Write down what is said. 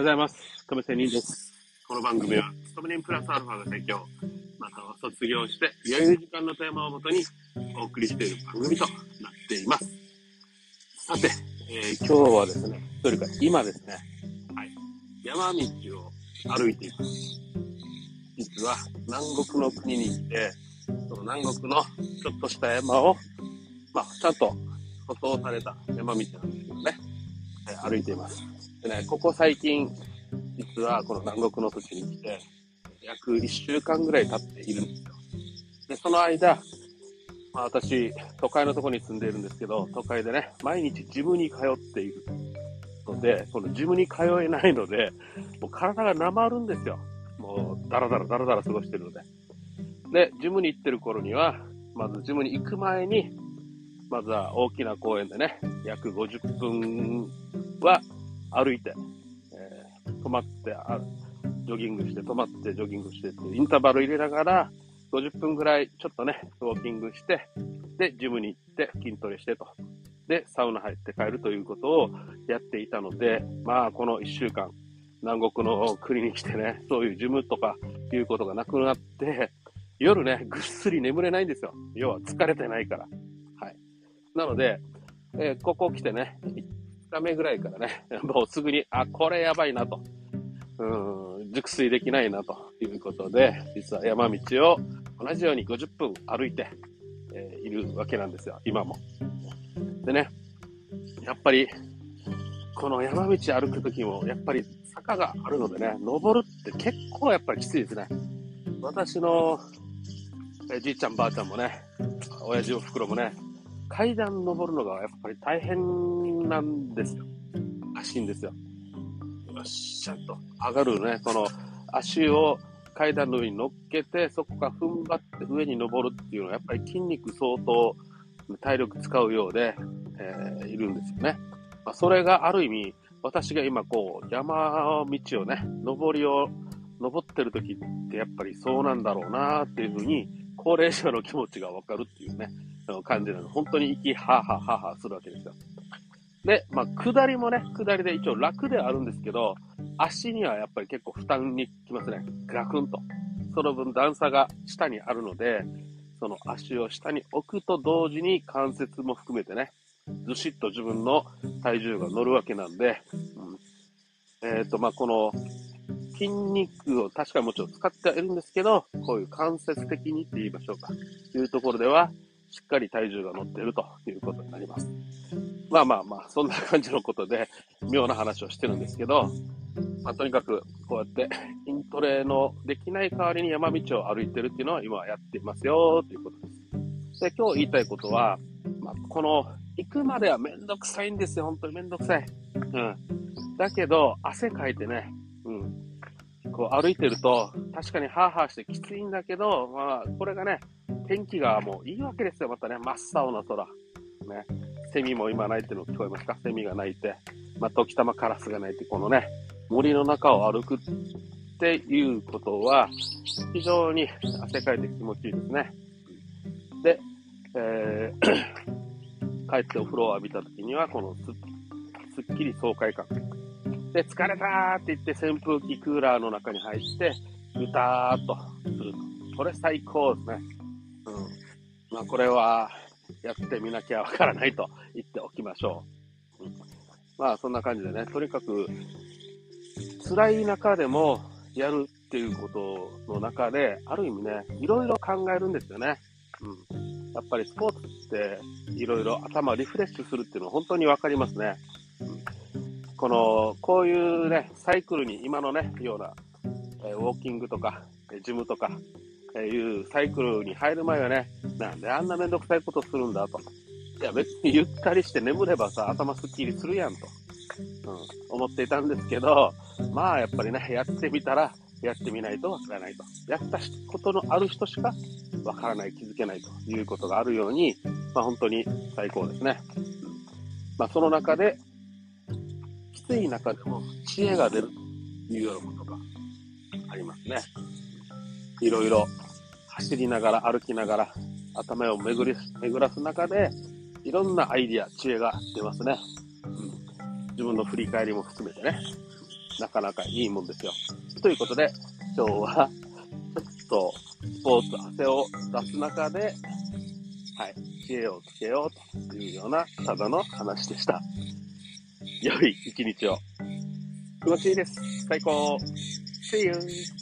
ございます。亀仙人です。この番組は、勤め人プラスアルファが提供、または卒業して、余裕時間のテーマをもとにお送りしている番組となっています。さて、えー今日はですね、というか今ですね、はい、山道を歩いています。実は南国の国に来て、その南国のちょっとした山を、まあ、ちゃんと舗装された山道なんですけどね、えー歩いています。でね、ここ最近、実はこの南国の土地に来て、約1週間ぐらい経っているんですよ。で、その間、まあ、私、都会のとこに住んでいるんですけど、都会でね、毎日ジムに通っているので、このジムに通えないので、もう体がなまるんですよ。もう、だらだらだらだら過ごしてるので。で、ジムに行ってる頃には、まずジムに行く前に、まずは大きな公園でね、約50分は歩いて、えー止まってあ、ジョギングして、止まってジョギングしてっていうインターバル入れながら、50分ぐらいちょっとね、ウォーキングして、で、ジムに行って筋トレしてと。で、サウナ入って帰るということをやっていたので、まあ、この1週間、南国の国に来てね、そういうジムとかいうことがなくなって、夜ね、ぐっすり眠れないんですよ。要は疲れてないから。はい。なので、えーここ来てね、1日目ぐらいからね、もうすぐに、あ、これやばいなと。うん、熟睡できないなということで、実は山道を同じように50分歩いて、えーいるわけなんですよ、今も。でね、やっぱり、この山道歩くときも、やっぱり坂があるのでね、登るって結構やっぱりきついですね。私の、えじいちゃんばあちゃんもね、親父おふくろもね、階段登るのがやっぱり大変なんですよ。らしいんですよ。よっしゃんと。上がるね、この足を階段の上に乗っけて、そこから踏ん張って上に登るっていうのは、やっぱり筋肉相当体力使うようで、えーいるんですよね。まあ、それがある意味、私が今こう、山道をね、登りを登ってる時ってやっぱりそうなんだろうなっていうふうに、高齢者の気持ちがわかるっていうね、あの感じなの。本当に息はぁはぁはぁはぁするわけですよ。で、まあ、下りもね、下りで一応楽ではあるんですけど、足にはやっぱり結構負担にきますね。ガクンと。その分段差が下にあるので、その足を下に置くと同時に関節も含めてね、ずしっと自分の体重が乗るわけなんで、うん、えっ、と、まあ、この筋肉を確かにもちろん使ってはいるんですけど、こういう間接的にって言いましょうか。というところでは、しっかり体重が乗っているということになります。まあまあまあ、そんな感じのことで、妙な話をしてるんですけど、まあ、とにかく、こうやって筋トレのできない代わりに山道を歩いてるっていうのは今はやっていますよということです。で、今日言いたいことは、まあ、この、行くまではめんどくさいんですよ。本当にめんどくさい。うん。だけど、汗かいてね、こう歩いてると、確かにハーハーしてきついんだけど、まあ、これがね、天気がもういいわけですよ。またね、真っ青な空。ね。セミも今鳴いてるの聞こえますか？セミが鳴いて、まあ、時たまカラスが鳴いて、このね、森の中を歩くっていうことは、非常に汗かいて気持ちいいですね。で、えー 帰ってお風呂を浴びた時には、このすっきり爽快感。で、疲れたーって言って扇風機クーラーの中に入って、ぐたーっとすると。これ最高ですね。うん。まあ、これは、やってみなきゃわからないと言っておきましょう。うん、まあ、そんな感じでね、とにかく、辛い中でもやるっていうことの中で、ある意味ね、いろいろ考えるんですよね。うん。やっぱりスポーツって、いろいろ頭リフレッシュするっていうのは本当にわかりますね。この、こういうね、サイクルに今のね、ような、えウォーキングとか、ジムとか、えいうサイクルに入る前はね、なんであんなめんどくさいことするんだと。いや別にゆったりして眠ればさ、頭すっきりするやんと、うん、思っていたんですけど、まあやっぱりね、やってみたら、やってみないとわからないと。やったことのある人しかわからない、気づけないということがあるように、まあ本当に最高ですね。まあその中で、暑い中でも知恵が出るというようなことがありますね。いろいろ走りながら歩きながら頭を巡り巡らす中でいろんなアイディア、知恵が出ますね。うん、自分の振り返りも含めてね。なかなかいいもんですよ。ということで、今日は、ちょっと、スポーツ汗を出す中で、はい、知恵をつけようというような、ただの話でした。良い一日を。気持ちいいです。最高。See you.